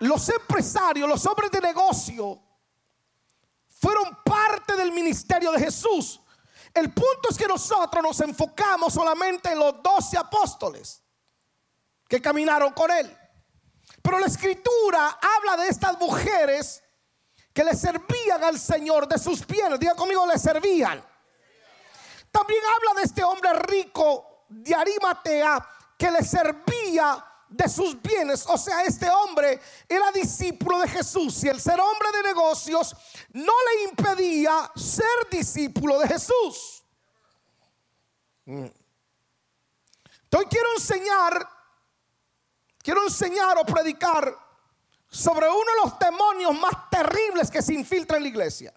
los empresarios, los hombres de negocio, fueron parte del ministerio de Jesús. El punto es que nosotros nos enfocamos solamente en los doce apóstoles que caminaron con él. Pero la escritura habla de estas mujeres que le servían al Señor de sus bienes. Diga conmigo, le servían. También habla de este hombre rico de Arimatea que le servía de sus bienes. O sea, este hombre era discípulo de Jesús y el ser hombre de negocios no le impedía ser discípulo de Jesús. Mm. Entonces quiero enseñar, quiero enseñar o predicar sobre uno de los demonios más terribles que se infiltra en la iglesia.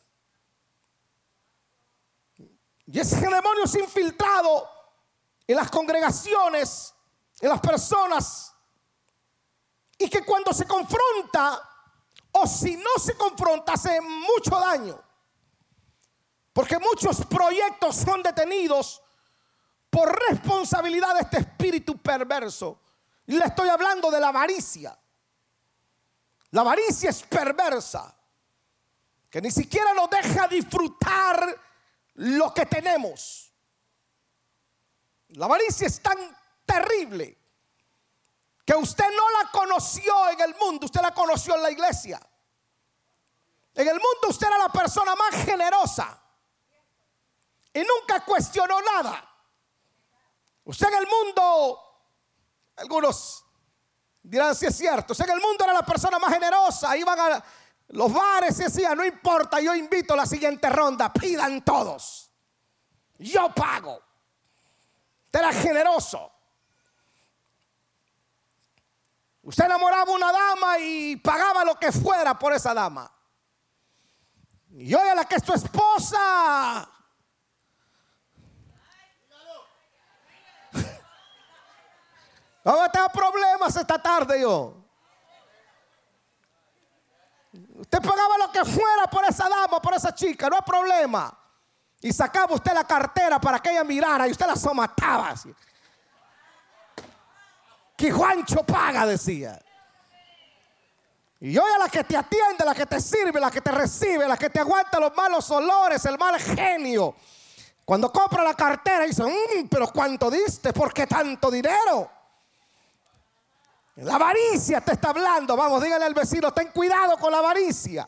Y ese demonio se infiltrado en las congregaciones, en las personas, y que cuando se confronta, o si no se confronta, hace mucho daño. Porque muchos proyectos son detenidos por responsabilidad de este espíritu perverso. Y le estoy hablando de la avaricia. La avaricia es perversa, que ni siquiera nos deja disfrutar lo que tenemos. La avaricia es tan terrible que usted no la conoció en el mundo, usted la conoció en la iglesia. En el mundo usted era la persona más generosa y nunca cuestionó nada. Usted en el mundo, algunos dirán si es cierto, usted en el mundo era la persona más generosa, iban a los bares y decían, no importa, yo invito a la siguiente ronda, pidan todos, yo pago. Usted era generoso. Usted enamoraba a una dama y pagaba lo que fuera por esa dama. Y hoy la que es tu esposa. Vamos a tener problemas esta tarde yo. Usted pagaba lo que fuera por esa dama, por esa chica, no hay problema. Y sacaba usted la cartera para que ella mirara y usted la somataba. Así. Que Juancho paga, decía. Y hoy a la que te atiende, la que te sirve, la que te recibe, la que te aguanta los malos olores, el mal genio. Cuando compra la cartera dice, mmm, pero ¿cuánto diste? ¿Por qué tanto dinero? La avaricia te está hablando. Vamos, dígale al vecino, ten cuidado con la avaricia.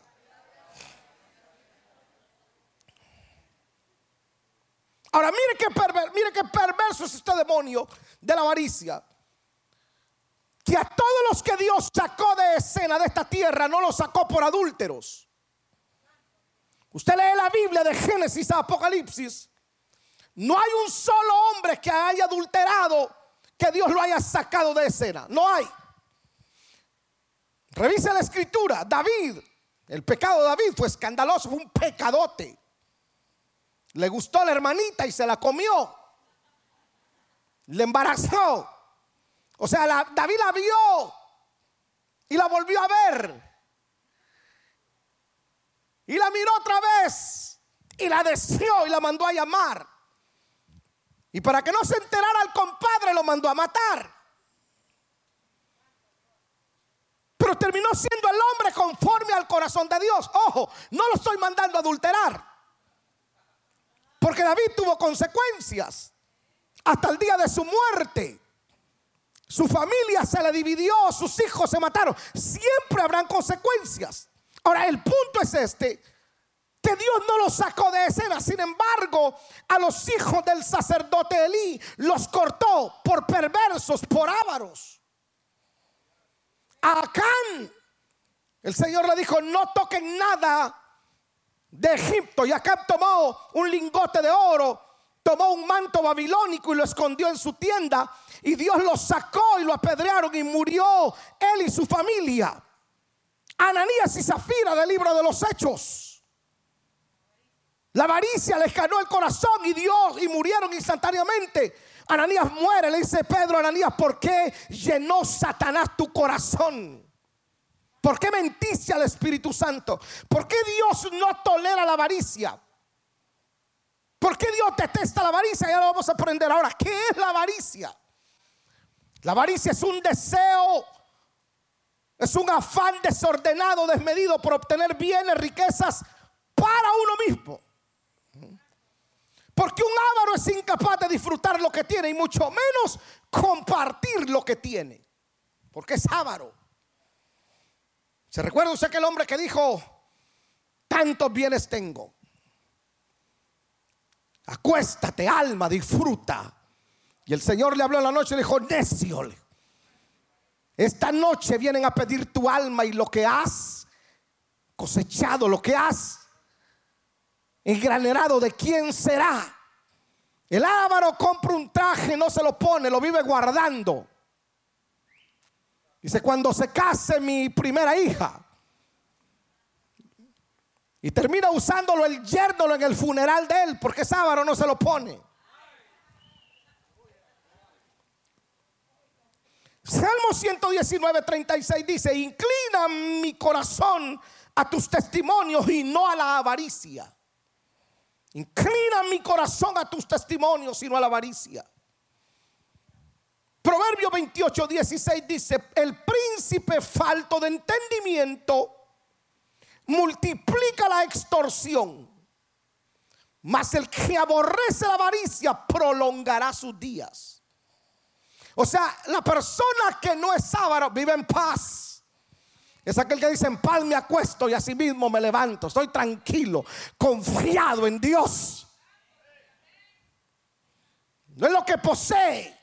Ahora, mire qué, mire qué perverso es este demonio de la avaricia. Que a todos los que Dios sacó de escena de esta tierra no los sacó por adúlteros. Usted lee la Biblia de Génesis a Apocalipsis. No hay un solo hombre que haya adulterado que Dios lo haya sacado de escena. No hay. Revisa la escritura. David, el pecado de David fue escandaloso, fue un pecadote. Le gustó la hermanita y se la comió. Le embarazó. O sea, David la vio y la volvió a ver. Y la miró otra vez y la deseó y la mandó a llamar. Y para que no se enterara el compadre lo mandó a matar. Pero terminó siendo el hombre conforme al corazón de Dios. Ojo, no lo estoy mandando a adulterar. Porque David tuvo consecuencias hasta el día de su muerte. Su familia se le dividió, sus hijos se mataron. Siempre habrán consecuencias. Ahora, el punto es este, que Dios no los sacó de escena. Sin embargo, a los hijos del sacerdote Elí los cortó por perversos, por ávaros a Acán. El Señor le dijo, no toquen nada de Egipto. Y Acán tomó un lingote de oro, tomó un manto babilónico y lo escondió en su tienda. Y Dios lo sacó y lo apedrearon y murió él y su familia. Ananías y Zafira del libro de los Hechos. La avaricia les ganó el corazón y Dios y murieron instantáneamente. Ananías muere, le dice Pedro a Ananías, ¿por qué llenó Satanás tu corazón? ¿Por qué mentiste al Espíritu Santo? ¿Por qué Dios no tolera la avaricia? ¿Por qué Dios detesta la avaricia? Ya lo vamos a aprender ahora. ¿Qué es la avaricia? La avaricia es un deseo Es un afán desordenado, desmedido por obtener bienes, riquezas para uno mismo. Porque un avaro es incapaz de disfrutar lo que tiene y mucho menos compartir lo que tiene. Porque es avaro. ¿Se recuerda usted aquel hombre que dijo, tantos bienes tengo? Acuéstate, alma, disfruta. Y el Señor le habló en la noche y le dijo, necio. Esta noche vienen a pedir tu alma y lo que has cosechado, lo que has engranerado, ¿de quién será? El ávaro compra un traje, no se lo pone, lo vive guardando. Dice, cuando se case mi primera hija, y termina usándolo el yerno en el funeral de él, porque ese ávaro no se lo pone. Salmo 119, 36 dice, inclina mi corazón a tus testimonios y no a la avaricia. Inclina mi corazón a tus testimonios y no a la avaricia. Proverbio 28, 16 dice, el príncipe falto de entendimiento multiplica la extorsión, mas el que aborrece la avaricia prolongará sus días. O sea, la persona que no es sábado vive en paz. Es aquel que dice, en paz me acuesto y así mismo me levanto. Estoy tranquilo, confiado en Dios. No es lo que posee.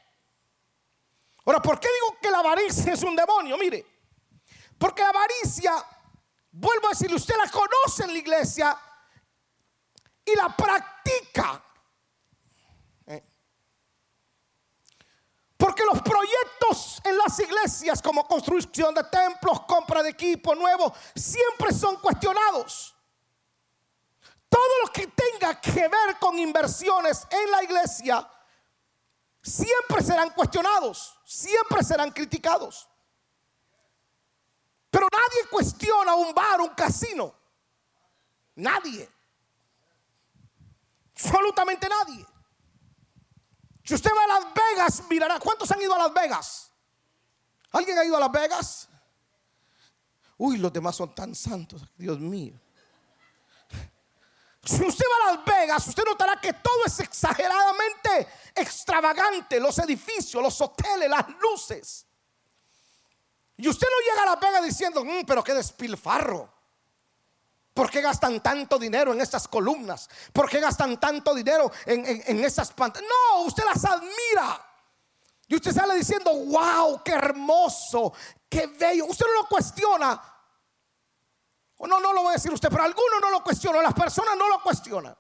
Ahora, ¿por qué digo que la avaricia es un demonio? Mire, porque la avaricia, vuelvo a decirle, usted la conoce en la iglesia y la practica. Porque los proyectos en las iglesias como construcción de templos, compra de equipo nuevo, siempre son cuestionados. Todo lo que tenga que ver con inversiones en la iglesia, siempre serán cuestionados, siempre serán criticados. Pero nadie cuestiona un bar, un casino. Nadie. Absolutamente nadie. Si usted va a Las Vegas, mirará. ¿Cuántos han ido a Las Vegas? ¿Alguien ha ido a Las Vegas? Uy, los demás son tan santos, Dios mío. Si usted va a Las Vegas, usted notará que todo es exageradamente extravagante. Los edificios, los hoteles, las luces. Y usted no llega a Las Vegas diciendo, mm, pero qué despilfarro. ¿Por qué gastan tanto dinero en estas columnas? ¿Por qué gastan tanto dinero en, en, esas pantallas? No, usted las admira. Y usted sale diciendo, wow, qué hermoso, qué bello. Usted no lo cuestiona. O no, no lo voy a decir usted, pero algunos no lo cuestionan, las personas no lo cuestionan.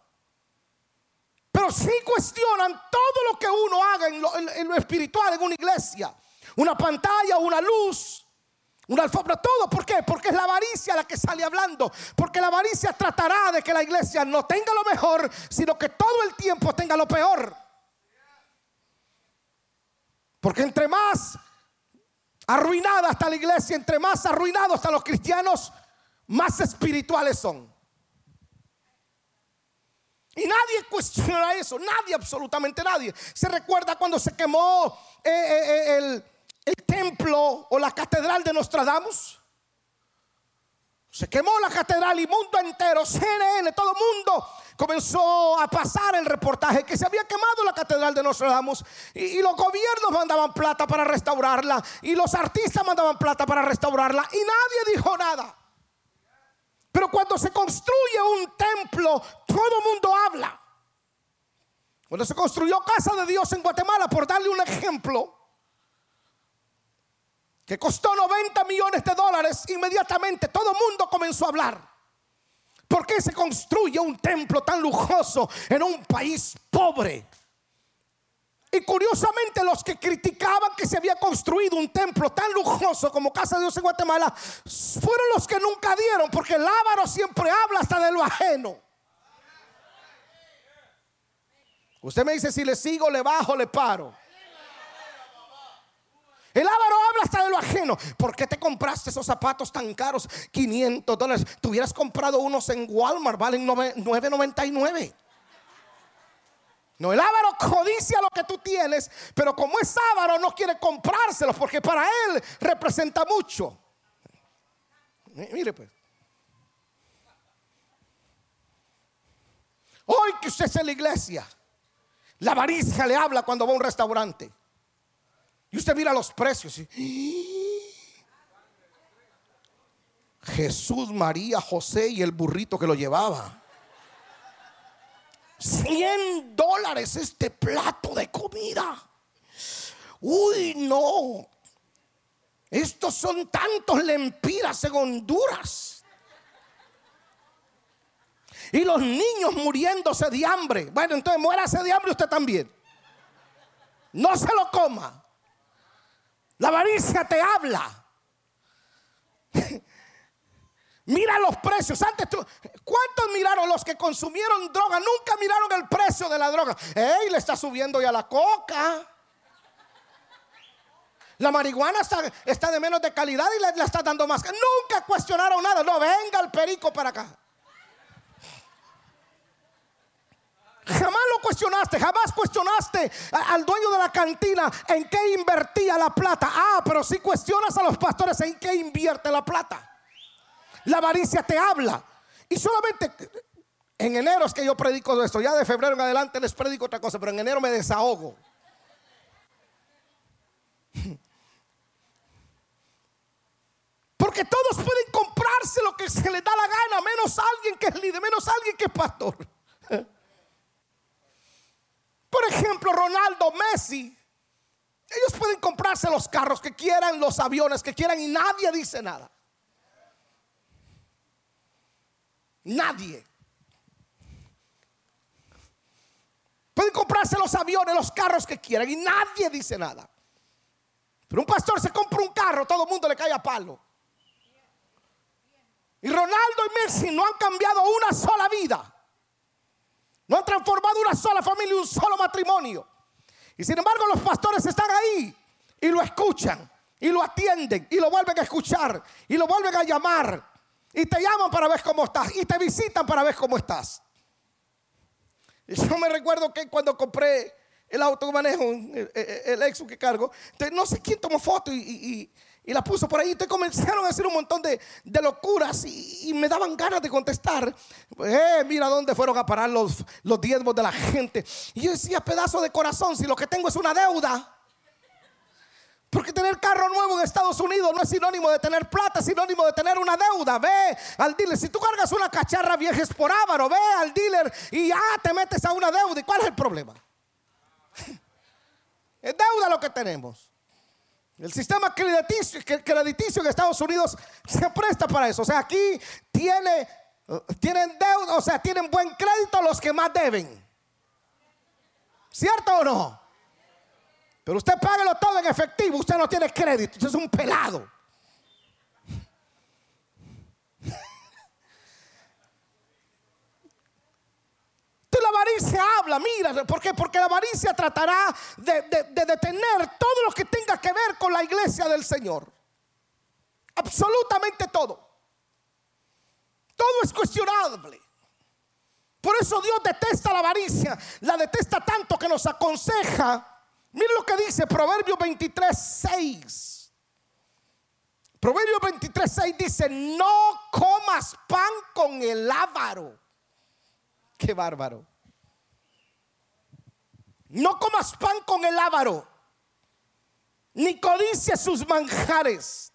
Pero sí cuestionan todo lo que uno haga en lo, en lo espiritual, en una iglesia. Una pantalla, una luz, una alfombra, todo. ¿Por qué? Porque es la avaricia la que sale hablando. Porque la avaricia tratará de que la iglesia no tenga lo mejor, sino que todo el tiempo tenga lo peor. Porque entre más arruinada está la iglesia, entre más arruinados están los cristianos, más espirituales son. Y nadie cuestiona eso, nadie, absolutamente nadie. Se recuerda cuando se quemó eh, eh, eh, el el templo o la catedral de Nostradamus. Se quemó la catedral y mundo entero, CNN, todo mundo comenzó a pasar el reportaje que se había quemado la catedral de Nostradamus y, y, los gobiernos mandaban plata para restaurarla y los artistas mandaban plata para restaurarla y nadie dijo nada. Pero cuando se construye un templo, todo mundo habla. Cuando se construyó Casa de Dios en Guatemala, por darle un ejemplo, que costó 90 millones de dólares, inmediatamente todo el mundo comenzó a hablar. ¿Por qué se construye un templo tan lujoso en un país pobre? Y curiosamente los que criticaban que se había construido un templo tan lujoso como Casa de Dios en Guatemala fueron los que nunca dieron, porque el ávaro siempre habla hasta de lo ajeno. Usted me dice si le sigo, le bajo, le paro. El ávaro habla hasta de lo ajeno. ¿Por qué te compraste esos zapatos tan caros? 500 dólares. Tú hubieras comprado unos en Walmart, valen 9.99. No, el ávaro codicia lo que tú tienes, pero como es ávaro no quiere comprárselos porque para él representa mucho. Mire pues. Hoy que usted es en la iglesia, la avaricia le habla cuando va a un restaurante. Y usted mira los precios. Jesús, María, José y el burrito que lo llevaba. 100 dólares este plato de comida. Uy, no. Estos son tantos lempiras en Honduras. Y los niños muriéndose de hambre. Bueno, entonces muérase de hambre usted también. No se lo coma. La avaricia te habla. Mira los precios. Antes tú, ¿cuántos miraron los que consumieron droga? Nunca miraron el precio de la droga. ¡Ey! Le está subiendo ya la coca. La marihuana está, está de menos de calidad y le, le está dando más. Nunca cuestionaron nada. No, venga el perico para acá. Jamás lo cuestionaste, jamás cuestionaste al dueño de la cantina en qué invertía la plata. Ah, pero si cuestionas a los pastores en qué invierte la plata. La avaricia te habla. Y solamente en enero es que yo predico esto. Ya de febrero en adelante les predico otra cosa, pero en enero me desahogo. Porque todos pueden comprarse lo que se les da la gana, menos alguien que es líder, menos alguien que es pastor. Por ejemplo, Ronaldo, Messi. Ellos pueden comprarse los carros que quieran, los aviones que quieran y nadie dice nada. Nadie. Pueden comprarse los aviones, los carros que quieran y nadie dice nada. Pero un pastor se compra un carro, todo el mundo le cae a palo. Y Ronaldo y Messi no han cambiado una sola vida. No han transformado una sola familia un solo matrimonio. Y sin embargo los pastores están ahí y lo escuchan y lo atienden y lo vuelven a escuchar y lo vuelven a llamar y te llaman para ver cómo estás y te visitan para ver cómo estás. Y yo me recuerdo que cuando compré el auto que manejo, el, el, que cargo, no sé quién tomó foto y, la puso por ahí. Te comenzaron a hacer un montón de, locuras y, me daban ganas de contestar. Eh, mira dónde fueron a parar los, los diezmos de la gente. Y yo decía, pedazo de corazón, si lo que tengo es una deuda. Porque tener carro nuevo en Estados Unidos no es sinónimo de tener plata, es sinónimo de tener una deuda. Ve al dealer. Si tú cargas una cacharra vieja es por ávaro, ve al dealer y ya te metes a una deuda. ¿Y cuál es el problema? Es deuda lo que tenemos. El sistema crediticio, en Estados Unidos se presta para eso. O sea, aquí tiene, tienen deuda, o sea, tienen buen crédito los que más deben. ¿Cierto o no? Pero usted páguelo todo en efectivo, usted no tiene crédito, usted es un pelado. La avaricia habla, mira, ¿por? Porque la avaricia tratará de, de, detener todo lo que tenga que ver con la iglesia del Señor. Absolutamente todo. Todo es cuestionable. Por eso Dios detesta la avaricia. La detesta tanto que nos aconseja Mire lo que dice Proverbio 23, 6. Proverbio 23, 6 dice, no comas pan con el ávaro. Qué bárbaro. No comas pan con el ávaro, ni codicia sus manjares.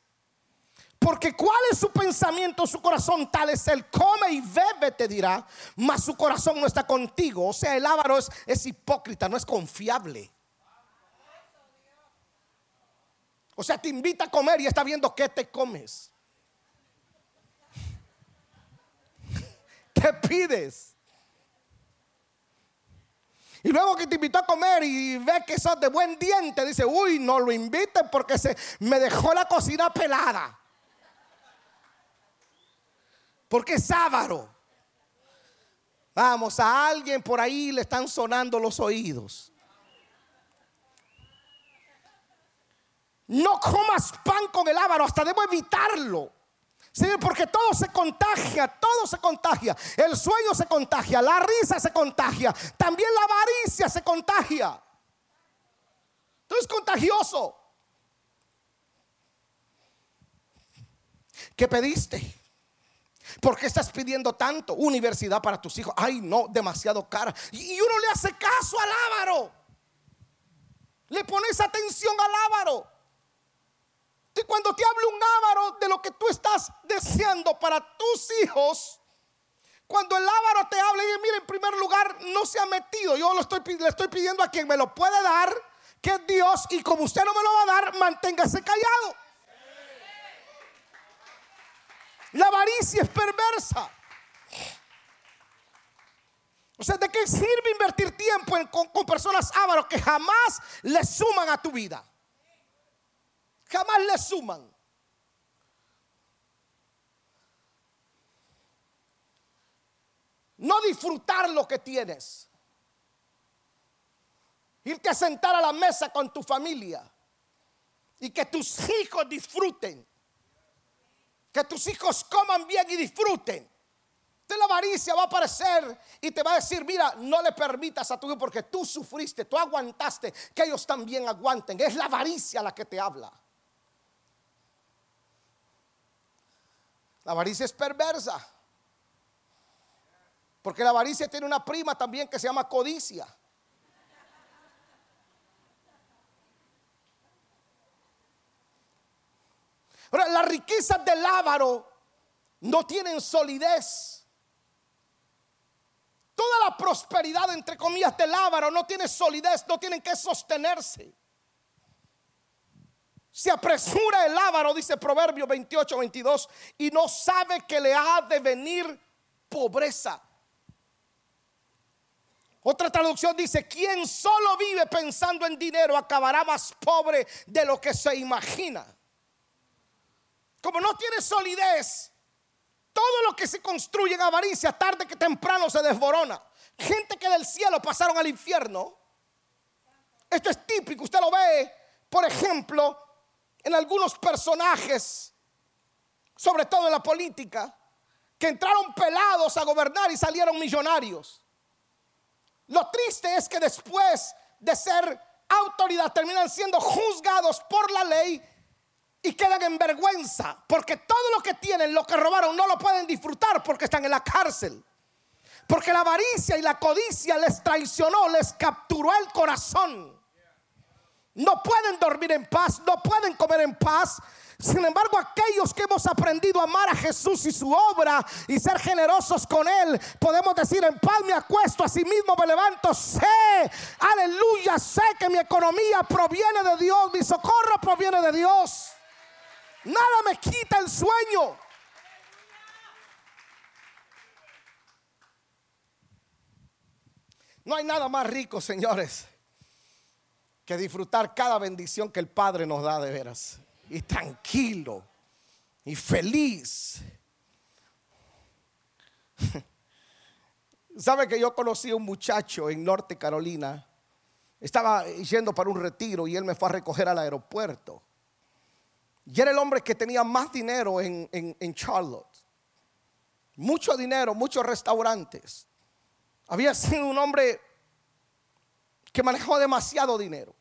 Porque cuál es su pensamiento, su corazón, tal es el come y bebe, te dirá, mas su corazón no está contigo. O sea, el ávaro es, es hipócrita, no es confiable. O sea, te invita a comer y está viendo qué te comes. ¿Qué pides? Y luego que te invitó a comer y ve que sos de buen diente, dice, uy, no lo inviten porque se me dejó la cocina pelada. Porque es sábado. Vamos, a alguien por ahí le están sonando los oídos. No comas pan con el ávaro, hasta debo evitarlo. Señor, porque todo se contagia, todo se contagia. El sueño se contagia, la risa se contagia, también la avaricia se contagia. Todo es contagioso. ¿Qué pediste? ¿Por qué estás pidiendo tanto? Universidad para tus hijos. Ay, no, demasiado cara. Y uno le hace caso al ávaro. Le pones atención al ávaro. Y cuando te hable un ávaro de lo que tú estás deseando para tus hijos, cuando el ávaro te hable y mire, en primer lugar, no se ha metido. Yo lo estoy, le estoy pidiendo a quien me lo puede dar, que es Dios, y como usted no me lo va a dar, manténgase callado. La avaricia es perversa. O sea, ¿de qué sirve invertir tiempo con, con, personas ávaros que jamás le suman a tu vida? Jamás le suman. No disfrutar lo que tienes. Irte a sentar a la mesa con tu familia y que tus hijos disfruten. Que tus hijos coman bien y disfruten. De la avaricia va a aparecer y te va a decir, mira, no le permitas a tu hijo porque tú sufriste, tú aguantaste, que ellos también aguanten. Es la avaricia la que te habla. La avaricia es perversa. Porque la avaricia tiene una prima también que se llama codicia. Ahora, las riquezas del ávaro no tienen solidez. Toda la prosperidad, entre comillas, del ávaro no tiene solidez, no tienen que sostenerse. Se apresura el ávaro, dice Proverbio 28, 22, y no sabe que le ha de venir pobreza. Otra traducción dice, quien solo vive pensando en dinero acabará más pobre de lo que se imagina. Como no tiene solidez, todo lo que se construye en avaricia, tarde que temprano se desborona. Gente que del cielo pasaron al infierno. Esto es típico, usted lo ve, por ejemplo, en algunos personajes, sobre todo en la política, que entraron pelados a gobernar y salieron millonarios. Lo triste es que después de ser autoridad terminan siendo juzgados por la ley y quedan en vergüenza porque todo lo que tienen, lo que robaron, no lo pueden disfrutar porque están en la cárcel. Porque la avaricia y la codicia les traicionó, les capturó el corazón. No pueden dormir en paz, no pueden comer en paz. Sin embargo, aquellos que hemos aprendido a amar a Jesús y su obra y ser generosos con Él, podemos decir en paz me acuesto, a sí mismo me levanto, sé, aleluya, sé que mi economía proviene de Dios, mi socorro proviene de Dios. Nada me quita el sueño. No hay nada más rico, señores, que disfrutar cada bendición que el Padre nos da de veras. Y tranquilo y feliz. ¿Sabe que yo conocí a un muchacho en Norte Carolina? Estaba yendo para un retiro y él me fue a recoger al aeropuerto. Y era el hombre que tenía más dinero en, en Charlotte. Mucho dinero, muchos restaurantes. Había sido un hombre que manejó demasiado dinero.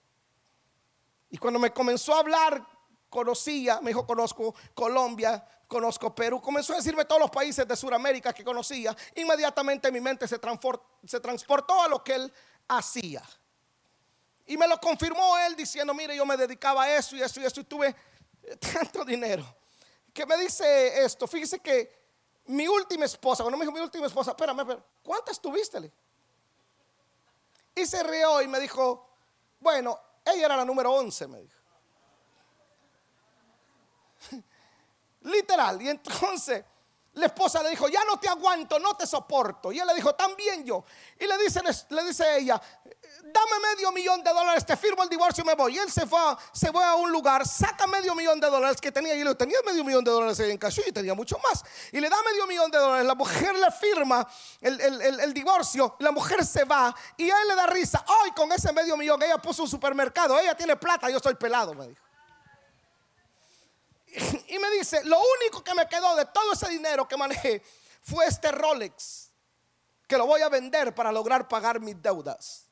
Y cuando me comenzó a hablar, conocía, me dijo, conozco Colombia, conozco Perú, comenzó a decirme todos los países de Sudamérica que conocía. Inmediatamente mi mente se, se transportó a lo que él hacía. Y me lo confirmó él diciendo, mire, yo me dedicaba a eso y eso y eso y tuve tanto dinero. Que me dice esto, fíjese que mi última esposa, cuando me dijo mi última esposa, espérame, espérame ¿cuántas tuviste? Y se rió y me dijo, bueno, ella era la número 11, me dijo. Literal. Y entonces la esposa le dijo, ya no te aguanto, no te soporto. Y él le dijo, también yo. Y le dice, le dice ella, dame medio millón de dólares, te firmo el divorcio y me voy. Y él se fue, a, se fue a un lugar, saca medio millón de dólares que tenía. Y le tenía medio millón de dólares en cash y tenía mucho más. Y le da medio millón de dólares. La mujer le firma el, divorcio. La mujer se va y a él le da risa. Hoy con ese medio millón, ella puso un supermercado. Ella tiene plata, yo estoy pelado, me dijo. Y me dice, lo único que me quedó de todo ese dinero que manejé fue este Rolex, que lo voy a vender para lograr pagar mis deudas.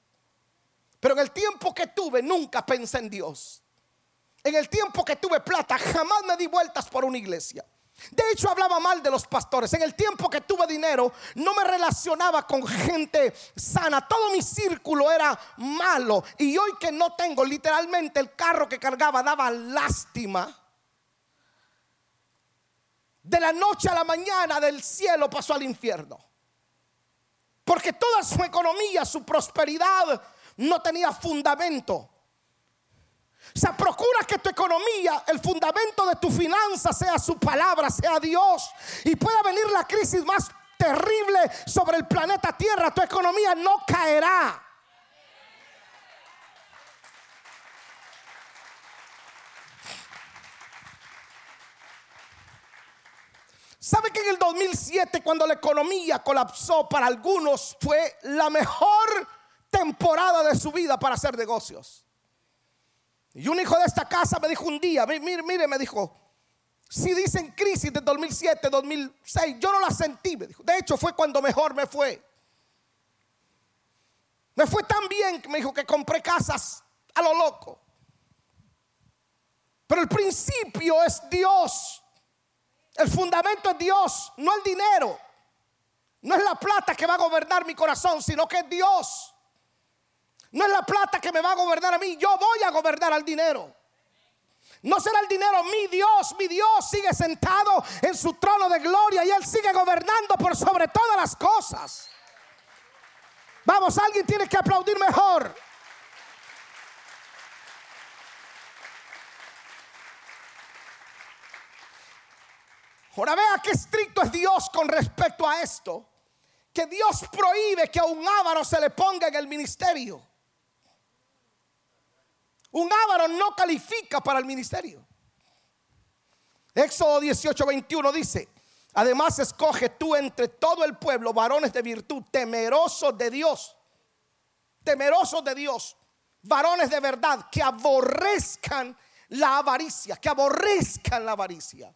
Pero en el tiempo que tuve nunca pensé en Dios. En el tiempo que tuve plata jamás me di vueltas por una iglesia. De hecho, hablaba mal de los pastores. En el tiempo que tuve dinero, no me relacionaba con gente sana. Todo mi círculo era malo. Y hoy que no tengo, literalmente el carro que cargaba daba lástima. De la noche a la mañana del cielo pasó al infierno. Porque toda su economía, su prosperidad no tenía fundamento. O sea, procura que tu economía, el fundamento de tu finanza sea su palabra, sea Dios. Y pueda venir la crisis más terrible sobre el planeta Tierra. Tu economía no caerá. ¿Sabe que en el 2007 cuando la economía colapsó para algunos fue la mejor temporada de su vida para hacer negocios? Y un hijo de esta casa me dijo un día, mire, mire, me dijo, si dicen crisis de 2007, 2006, yo no la sentí, me dijo. De hecho, fue cuando mejor me fue. Me fue tan bien me dijo que compré casas a lo loco. Pero el principio es Dios. El fundamento es Dios, no el dinero. No es la plata que va a gobernar mi corazón, sino que es Dios. No es la plata que me va a gobernar a mí, yo voy a gobernar al dinero. No será el dinero mi Dios, mi Dios sigue sentado en su trono de gloria y Él sigue gobernando por sobre todas las cosas. Vamos, alguien tiene que aplaudir mejor. Ahora vea qué estricto es Dios con respecto a esto. Que Dios prohíbe que a un ávaro se le ponga en el ministerio. Un ávaro no califica para el ministerio. Éxodo 18, 21 dice, además escoge tú entre todo el pueblo varones de virtud, temerosos de Dios, temerosos de Dios, varones de verdad, que aborrezcan la avaricia, que aborrezcan la avaricia.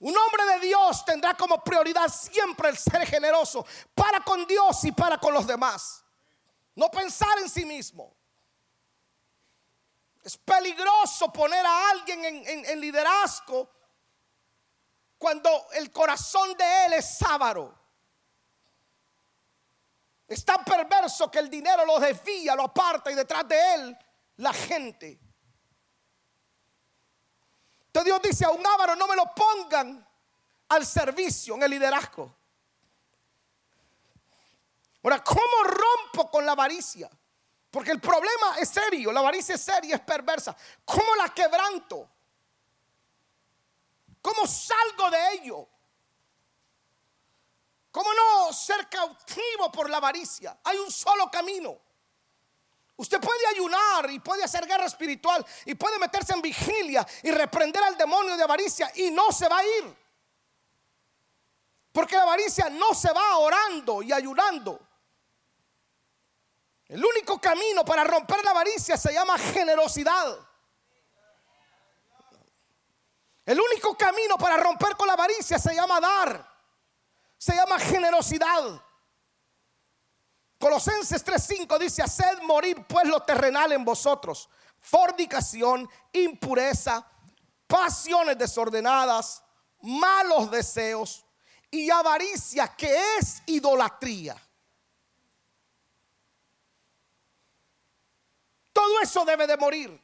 Un hombre de Dios tendrá como prioridad siempre el ser generoso para con Dios y para con los demás. No pensar en sí mismo. Es peligroso poner a alguien en, liderazgo cuando el corazón de él es sábaro. Es tan perverso que el dinero lo desvía, lo aparta y detrás de él la gente. Entonces Dios dice a un ávaro no me lo pongan al servicio en el liderazgo. Ahora, ¿cómo rompo con la avaricia? Porque el problema es serio, la avaricia es seria, es perversa. ¿Cómo la quebranto? ¿Cómo salgo de ello? ¿Cómo no ser cautivo por la avaricia? Hay un solo camino. Usted puede ayunar y puede hacer guerra espiritual y puede meterse en vigilia y reprender al demonio de avaricia y no se va a ir. Porque la avaricia no se va orando y ayunando. El único camino para romper la avaricia se llama generosidad. El único camino para romper con la avaricia se llama dar. Se llama generosidad. Colosenses 3:5 dice, haced morir pues lo terrenal en vosotros. Fornicación, impureza, pasiones desordenadas, malos deseos y avaricia que es idolatría. Todo eso debe de morir.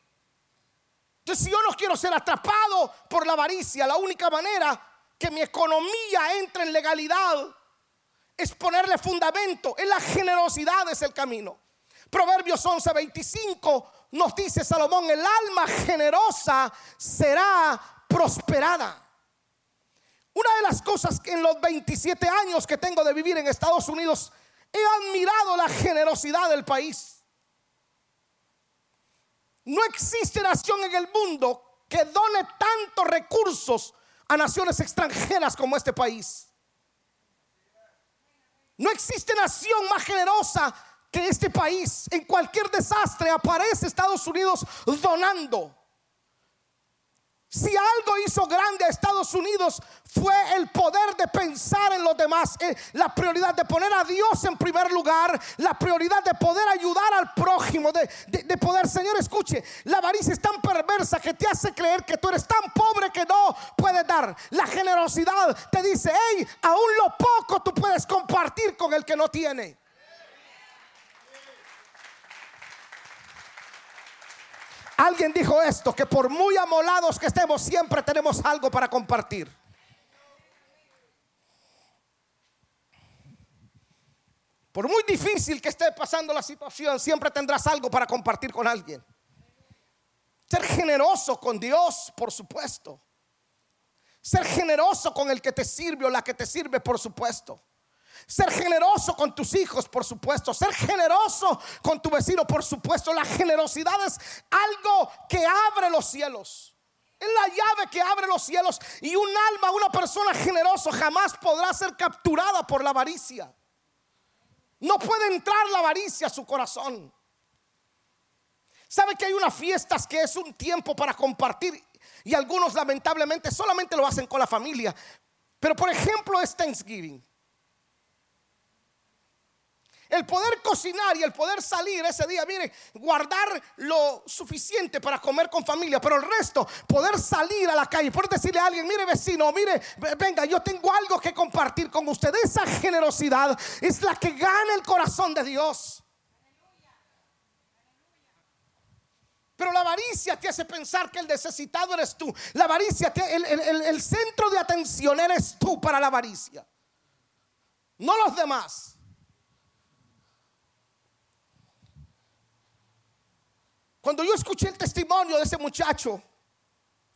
Entonces, si yo no quiero ser atrapado por la avaricia, la única manera que mi economía entre en legalidad es ponerle fundamento. En la generosidad es el camino. Proverbios 11:25 nos dice Salomón, el alma generosa será prosperada. Una de las cosas que en los 27 años que tengo de vivir en Estados Unidos, he admirado la generosidad del país. No existe nación en el mundo que done tantos recursos a naciones extranjeras como este país. No existe nación más generosa que este país. En cualquier desastre aparece Estados Unidos donando. Si algo hizo grande a Estados Unidos fue el poder de pensar en los demás, eh, la prioridad de poner a Dios en primer lugar, la prioridad de poder ayudar al prójimo, de, de poder, Señor, escuche, la avaricia es tan perversa que te hace creer que tú eres tan pobre que no puedes dar. La generosidad te dice, hey, aún lo poco tú puedes compartir con el que no tiene. Alguien dijo esto, que por muy amolados que estemos, siempre tenemos algo para compartir. Por muy difícil que esté pasando la situación, siempre tendrás algo para compartir con alguien. Ser generoso con Dios, por supuesto. Ser generoso con el que te sirve o la que te sirve, por supuesto. Ser generoso con tus hijos, por supuesto. Ser generoso con tu vecino, por supuesto. La generosidad es algo que abre los cielos. Es la llave que abre los cielos. Y un alma, una persona generosa jamás podrá ser capturada por la avaricia. No puede entrar la avaricia a su corazón. ¿Sabe que hay unas fiestas que es un tiempo para compartir? Y algunos lamentablemente solamente lo hacen con la familia. Pero por ejemplo es Thanksgiving. El poder cocinar y el poder salir ese día, mire, guardar lo suficiente para comer con familia, pero el resto, poder salir a la calle, poder decirle a alguien, mire vecino, mire, venga, yo tengo algo que compartir con usted. Esa generosidad es la que gana el corazón de Dios. Pero la avaricia te hace pensar que el necesitado eres tú. La avaricia, el, el centro de atención eres tú para la avaricia. No los demás. Cuando yo escuché el testimonio de ese muchacho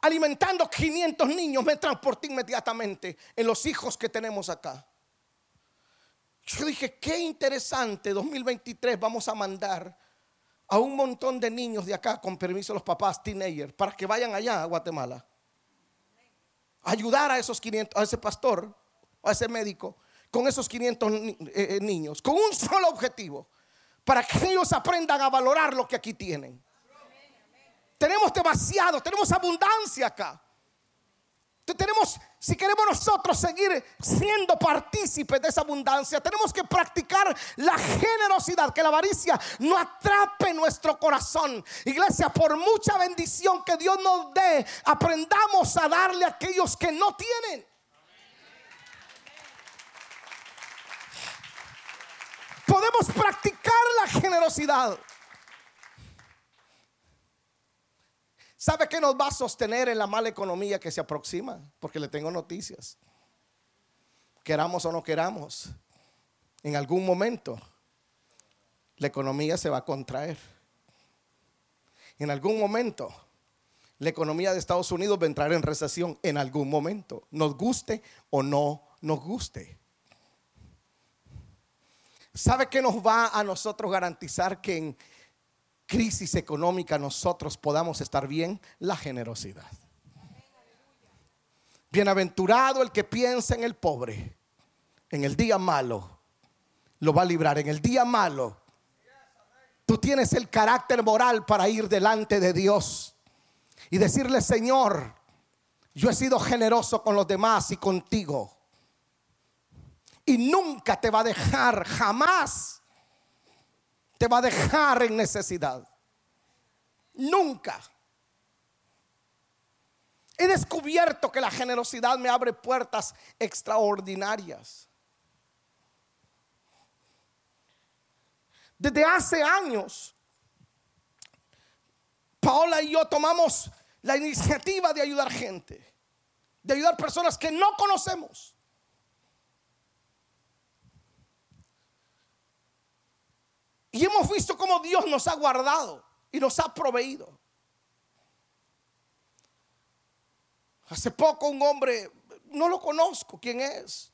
alimentando 500 niños, me transporté inmediatamente en los hijos que tenemos acá. Yo dije, qué interesante, 2023 vamos a mandar a un montón de niños de acá, con permiso de los papás, teenagers, para que vayan allá a Guatemala. Ayudar a esos 500, a ese pastor, a ese médico, con esos 500 eh, eh, niños, con un solo objetivo, para que ellos aprendan a valorar lo que aquí tienen. Tenemos demasiado, tenemos abundancia acá. Tenemos, si queremos nosotros seguir siendo partícipes de esa abundancia, tenemos que practicar la generosidad, que la avaricia no atrape nuestro corazón. Iglesia, por mucha bendición que Dios nos dé, aprendamos a darle a aquellos que no tienen. Podemos practicar la generosidad. ¿Sabe qué nos va a sostener en la mala economía que se aproxima? Porque le tengo noticias. Queramos o no queramos, en algún momento la economía se va a contraer. En algún momento la economía de Estados Unidos va a entrar en recesión. En algún momento, nos guste o no nos guste. ¿Sabe qué nos va a nosotros garantizar que en crisis económica nosotros podamos estar bien, la generosidad. Bienaventurado el que piensa en el pobre, en el día malo, lo va a librar. En el día malo, tú tienes el carácter moral para ir delante de Dios y decirle, Señor, yo he sido generoso con los demás y contigo. Y nunca te va a dejar, jamás te va a dejar en necesidad. Nunca. He descubierto que la generosidad me abre puertas extraordinarias. Desde hace años, Paola y yo tomamos la iniciativa de ayudar gente, de ayudar personas que no conocemos. Y hemos visto cómo Dios nos ha guardado y nos ha proveído. Hace poco un hombre, no lo conozco, ¿quién es?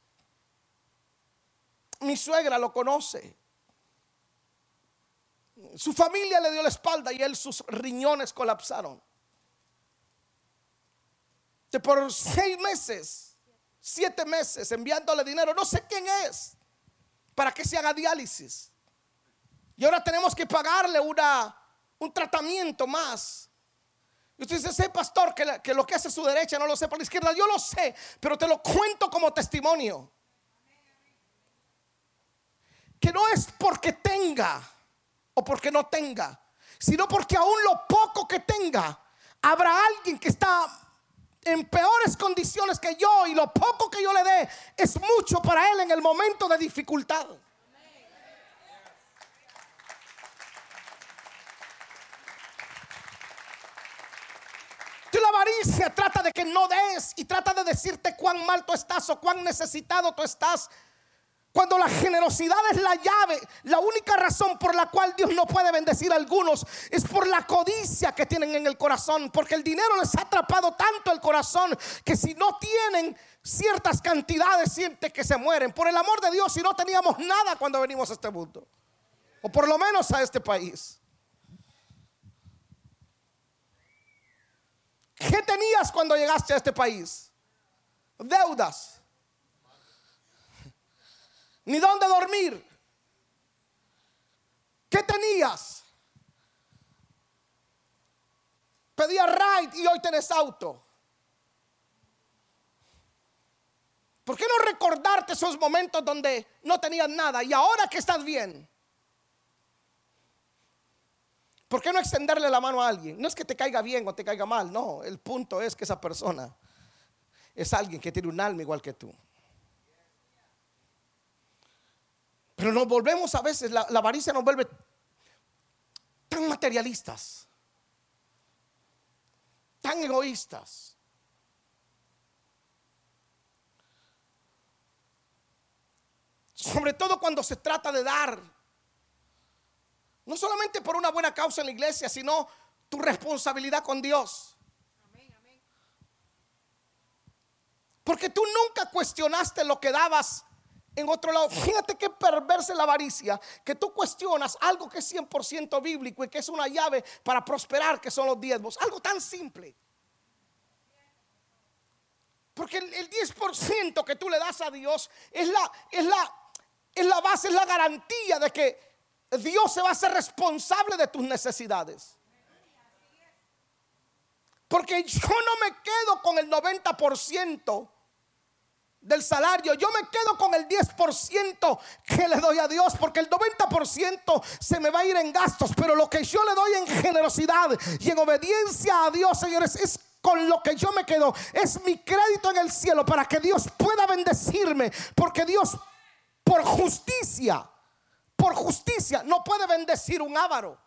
Mi suegra lo conoce. Su familia le dio la espalda y él sus riñones colapsaron. Que por seis meses, siete meses enviándole dinero, no sé quién es, para que se haga diálisis. Y ahora tenemos que pagarle un tratamiento más Y usted dice, sé pastor, que lo que hace su derecha no lo sé por la izquierda. Yo lo sé, pero te lo cuento como testimonio. Que no es porque tenga o porque no tenga, sino porque aún lo poco que tenga, habrá alguien que está en peores condiciones que yo y lo poco que yo le dé es mucho para él en el momento de dificultad. La avaricia trata de que no des y trata de decirte cuán mal tú estás o cuán necesitado tú estás. Cuando la generosidad es la llave, la única razón por la cual Dios no puede bendecir a algunos es por la codicia que tienen en el corazón, porque el dinero les ha atrapado tanto el corazón que si no tienen ciertas cantidades siente que se mueren. Por el amor de Dios, si no teníamos nada cuando venimos a este mundo, o por lo menos a este país. ¿Qué tenías cuando llegaste a este país? Deudas ni dónde dormir. ¿Qué tenías? Pedías ride y hoy tenés auto. ¿Por qué no recordarte esos momentos donde no tenías nada y ahora que estás bien? ¿Por qué no extenderle la mano a alguien? No es que te caiga bien o te caiga mal, no. El punto es que esa persona es alguien que tiene un alma igual que tú. Pero nos volvemos a veces, la, avaricia nos vuelve tan materialistas, tan egoístas. Sobre todo cuando se trata de dar. No solamente por una buena causa en la iglesia, sino tu responsabilidad con Dios. Porque tú nunca cuestionaste lo que dabas en otro lado. Fíjate qué perversa la avaricia, que tú cuestionas algo que es 100% bíblico y que es una llave para prosperar, que son los diezmos. Algo tan simple. Porque el, 10% que tú le das a Dios es la, es, la, es la base, es la garantía de que Dios se va a hacer responsable de tus necesidades. Porque yo no me quedo con el 90% del salario. Yo me quedo con el 10% que le doy a Dios, porque el 90% se me va a ir en gastos, pero lo que yo le doy en generosidad y en obediencia a Dios, señores, es con lo que yo me quedo. Es mi crédito en el cielo para que Dios pueda bendecirme, porque Dios por justicia, por justicia, no puede bendecir un ávaro.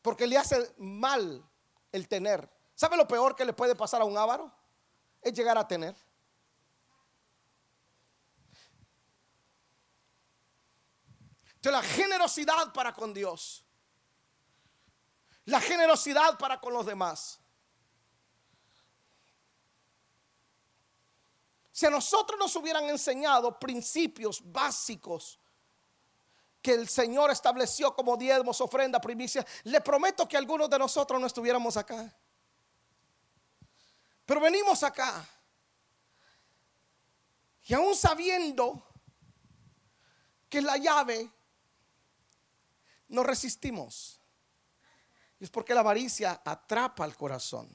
Porque le hace mal el tener. ¿Sabe lo peor que le puede pasar a un ávaro? es llegar a tener. Entonces la generosidad para con Dios. La generosidad para con los demás. Si a nosotros nos hubieran enseñado principios básicos que el Señor estableció como diezmos, ofrenda, primicia, le prometo que algunos de nosotros no estuviéramos acá. Pero venimos acá. Y aún sabiendo que la llave, no resistimos. Y es porque la avaricia atrapa al corazón.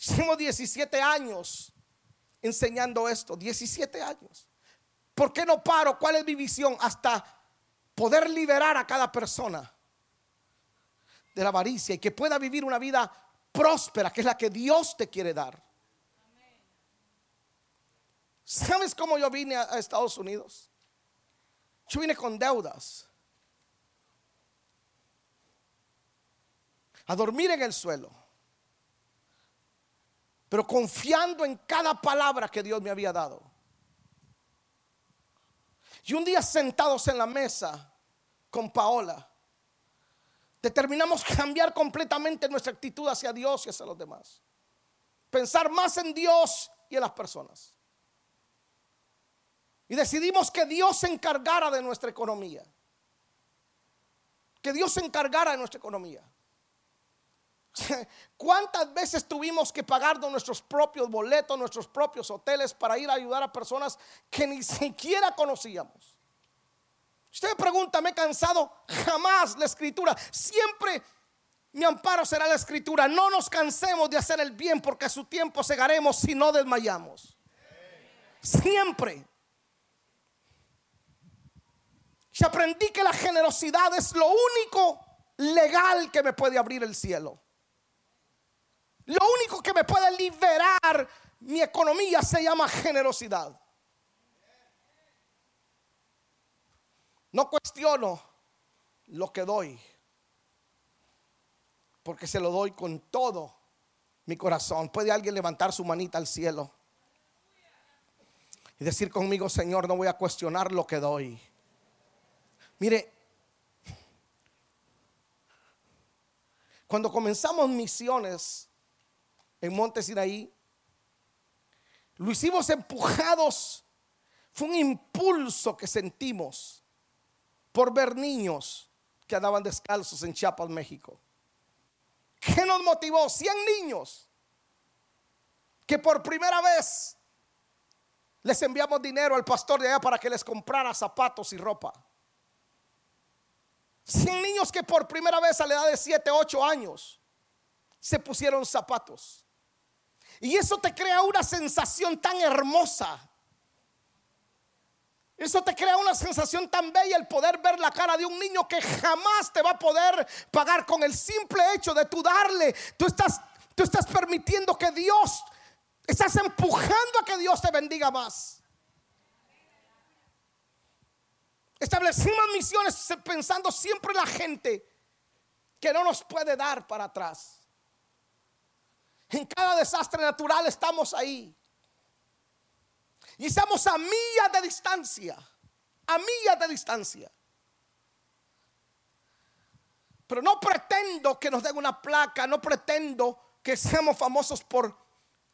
Llevo 17 años enseñando esto, 17 años. ¿Por qué no paro? ¿Cuál es mi visión? Hasta poder liberar a cada persona de la avaricia y que pueda vivir una vida próspera, que es la que Dios te quiere dar. ¿Sabes cómo yo vine a, Estados Unidos? Yo vine con deudas. A dormir en el suelo. Pero confiando en cada palabra que Dios me había dado. Y un día sentados en la mesa con Paola, determinamos cambiar completamente nuestra actitud hacia Dios y hacia los demás. Pensar más en Dios y en las personas. Y decidimos que Dios se encargara de nuestra economía. Que Dios se encargara de nuestra economía. ¿Cuántas veces tuvimos que pagar nuestros propios boletos, nuestros propios hoteles para ir a ayudar a personas que ni siquiera conocíamos? Usted pregunta, ¿me he cansado? Jamás la escritura. Siempre mi amparo será la escritura. No nos cansemos de hacer el bien porque a su tiempo segaremos si no desmayamos. Siempre. Y aprendí que la generosidad es lo único legal que me puede abrir el cielo. Lo único que me puede liberar mi economía se llama generosidad. No cuestiono lo que doy, porque se lo doy con todo mi corazón. ¿Puede alguien levantar su manita al cielo y decir conmigo, Señor, no voy a cuestionar lo que doy? Mire, cuando comenzamos misiones en Monte Sinaí, lo hicimos empujados, fue un impulso que sentimos por ver niños que andaban descalzos en Chiapas, México. ¿Qué nos motivó? 100 niños que por primera vez les enviamos dinero al pastor de allá para que les comprara zapatos y ropa. 100 niños que por primera vez a la edad de 7, 8 años se pusieron zapatos. Y eso te crea una sensación tan hermosa eso te crea una sensación tan bella el poder ver la cara de un niño que jamás te va a poder pagar con el simple hecho de tú darle. Tú estás, tú estás permitiendo que Dios, estás empujando a que Dios te bendiga más. Establecimos misiones pensando siempre en la gente que no nos puede dar para atrás. En cada desastre natural estamos ahí. Y estamos a millas de distancia. A millas de distancia. Pero no pretendo que nos den una placa, no pretendo que seamos famosos por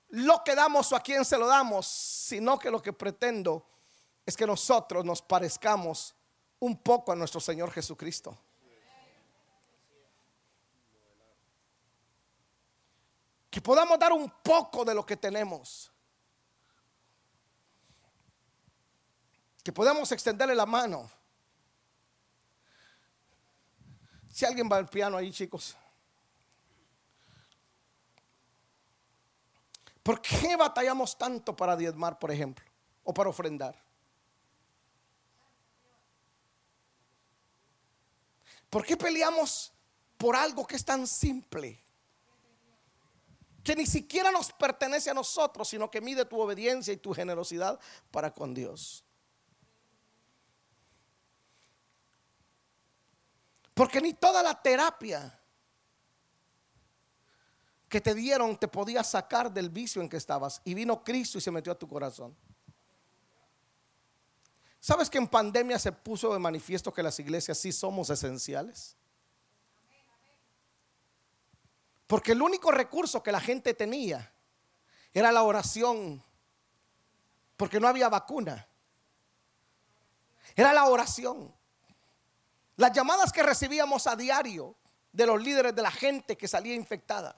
lo que damos o a quién se lo damos, sino que lo que pretendo es que nosotros nos parezcamos un poco a nuestro Señor Jesucristo. Que podamos dar un poco de lo que tenemos. que podamos extenderle la mano. Si alguien va al piano ahí, chicos. ¿Por qué batallamos tanto para diezmar, por ejemplo? O para ofrendar. ¿Por qué peleamos por algo que es tan simple? Que ni siquiera nos pertenece a nosotros, sino que mide tu obediencia y tu generosidad para con Dios. Porque ni toda la terapia que te dieron te podía sacar del vicio en que estabas. Y vino Cristo y se metió a tu corazón. ¿Sabes que en pandemia se puso de manifiesto que las iglesias sí somos esenciales? Porque el único recurso que la gente tenía era la oración. Porque no había vacuna. Era la oración. Las llamadas que recibíamos a diario de los líderes de la gente que salía infectada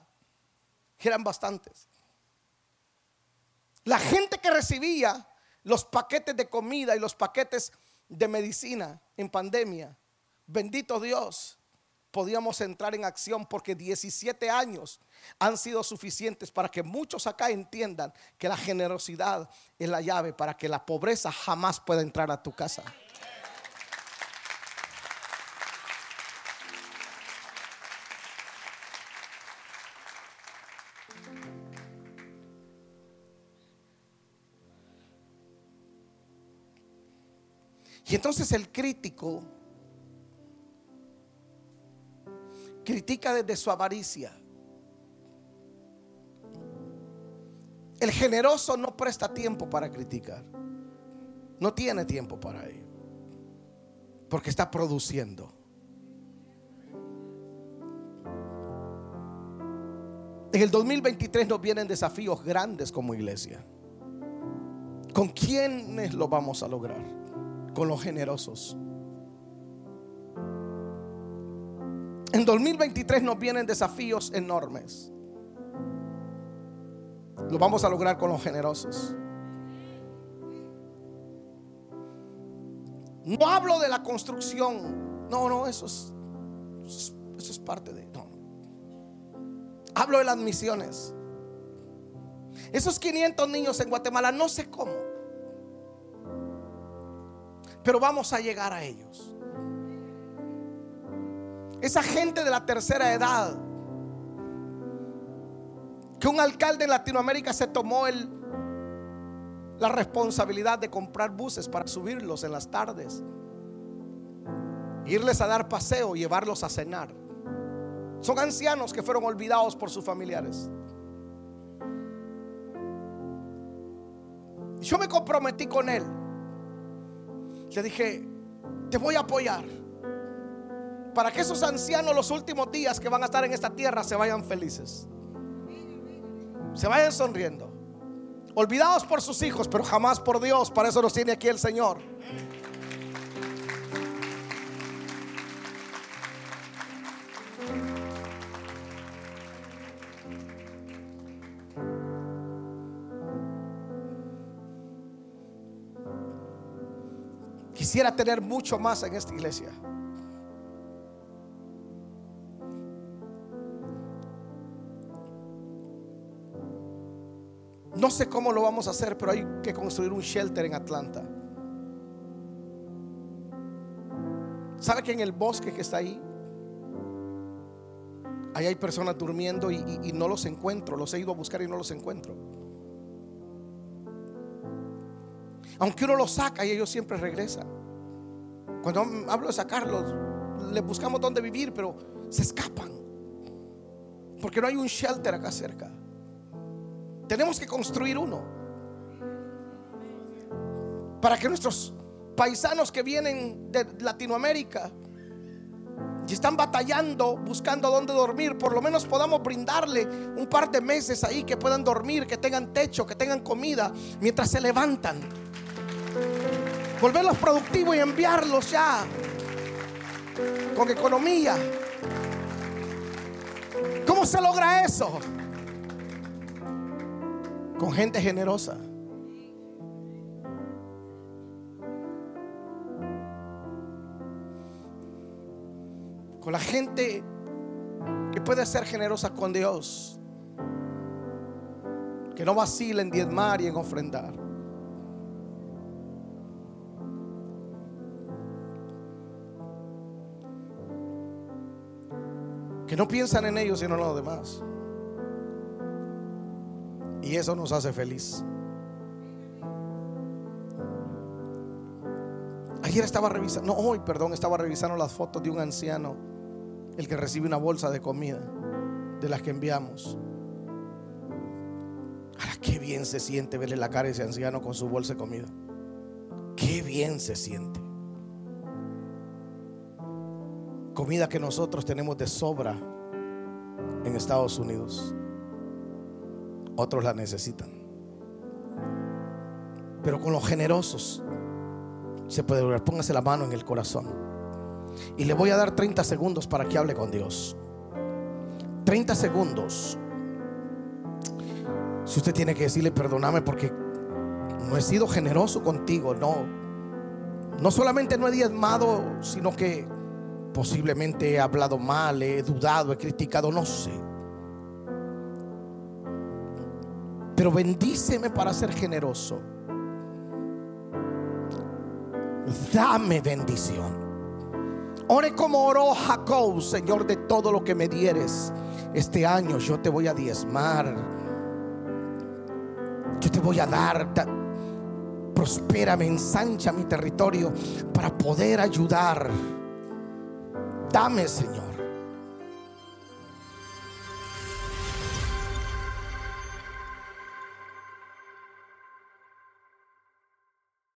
eran bastantes. La gente que recibía los paquetes de comida y los paquetes de medicina en pandemia, bendito Dios, podíamos entrar en acción porque 17 años han sido suficientes para que muchos acá entiendan que la generosidad es la llave para que la pobreza jamás pueda entrar a tu casa. Y entonces el crítico critica desde su avaricia. El generoso no presta tiempo para criticar. No tiene tiempo para ello. Porque está produciendo. En el 2023 nos vienen desafíos grandes como iglesia. ¿Con quiénes lo vamos a lograr? con los generosos. En 2023 nos vienen desafíos enormes. Lo vamos a lograr con los generosos. No hablo de la construcción. No, no, eso es, eso es, parte de... Hablo de las misiones. Esos 500 niños en Guatemala, no sé cómo. Pero vamos a llegar a ellos. Esa gente de la tercera edad, que un alcalde en Latinoamérica se tomó el, la responsabilidad de comprar buses para subirlos en las tardes, irles a dar paseo, llevarlos a cenar. Son ancianos que fueron olvidados por sus familiares. Yo me comprometí con él. Le dije, te voy a apoyar para que esos ancianos los últimos días que van a estar en esta tierra se vayan felices. Se vayan sonriendo. Olvidados por sus hijos, pero jamás por Dios. Para eso nos tiene aquí el Señor. Quisiera tener mucho más en esta iglesia. No sé cómo lo vamos a hacer, pero hay que construir un shelter en Atlanta. ¿Sabe que en el bosque que está ahí, ahí hay personas durmiendo y, no los encuentro? Los he ido a buscar y no los encuentro. Aunque uno los saca y ellos siempre regresan. Cuando hablo de sacarlos, les buscamos dónde vivir, pero se escapan. Porque no hay un shelter acá cerca. Tenemos que construir uno. Para que nuestros paisanos que vienen de Latinoamérica y están batallando, buscando dónde dormir, por lo menos podamos brindarle un par de meses ahí que puedan dormir, que tengan techo, que tengan comida mientras se levantan. Volverlos productivos y enviarlos ya con economía. ¿Cómo se logra eso? Con gente generosa. Con la gente que puede ser generosa con Dios. Que no vacila en diezmar y en ofrendar. Que no piensan en ellos sino en los demás. Y eso nos hace feliz. Ayer estaba revisando, no, hoy, perdón, estaba revisando las fotos de un anciano, el que recibe una bolsa de comida, de las que enviamos. Ahora, qué bien se siente verle la cara a ese anciano con su bolsa de comida. Qué bien se siente. Comida que nosotros tenemos de sobra en Estados Unidos otros la necesitan. Pero con los generosos se puede lograr. Póngase la mano en el corazón. Y le voy a dar 30 segundos para que hable con Dios. 30 segundos. Si usted tiene que decirle, perdóname porque no he sido generoso contigo, no. No solamente no he diezmado, sino que posiblemente he hablado mal, he dudado, he criticado, no sé. Pero bendíceme para ser generoso. Dame bendición. Ore como oró Jacob, Señor, de todo lo que me dieres. Este año yo te voy a diezmar. Yo te voy a dar. Prospérame, ensancha mi territorio para poder ayudar. Dame, Señor.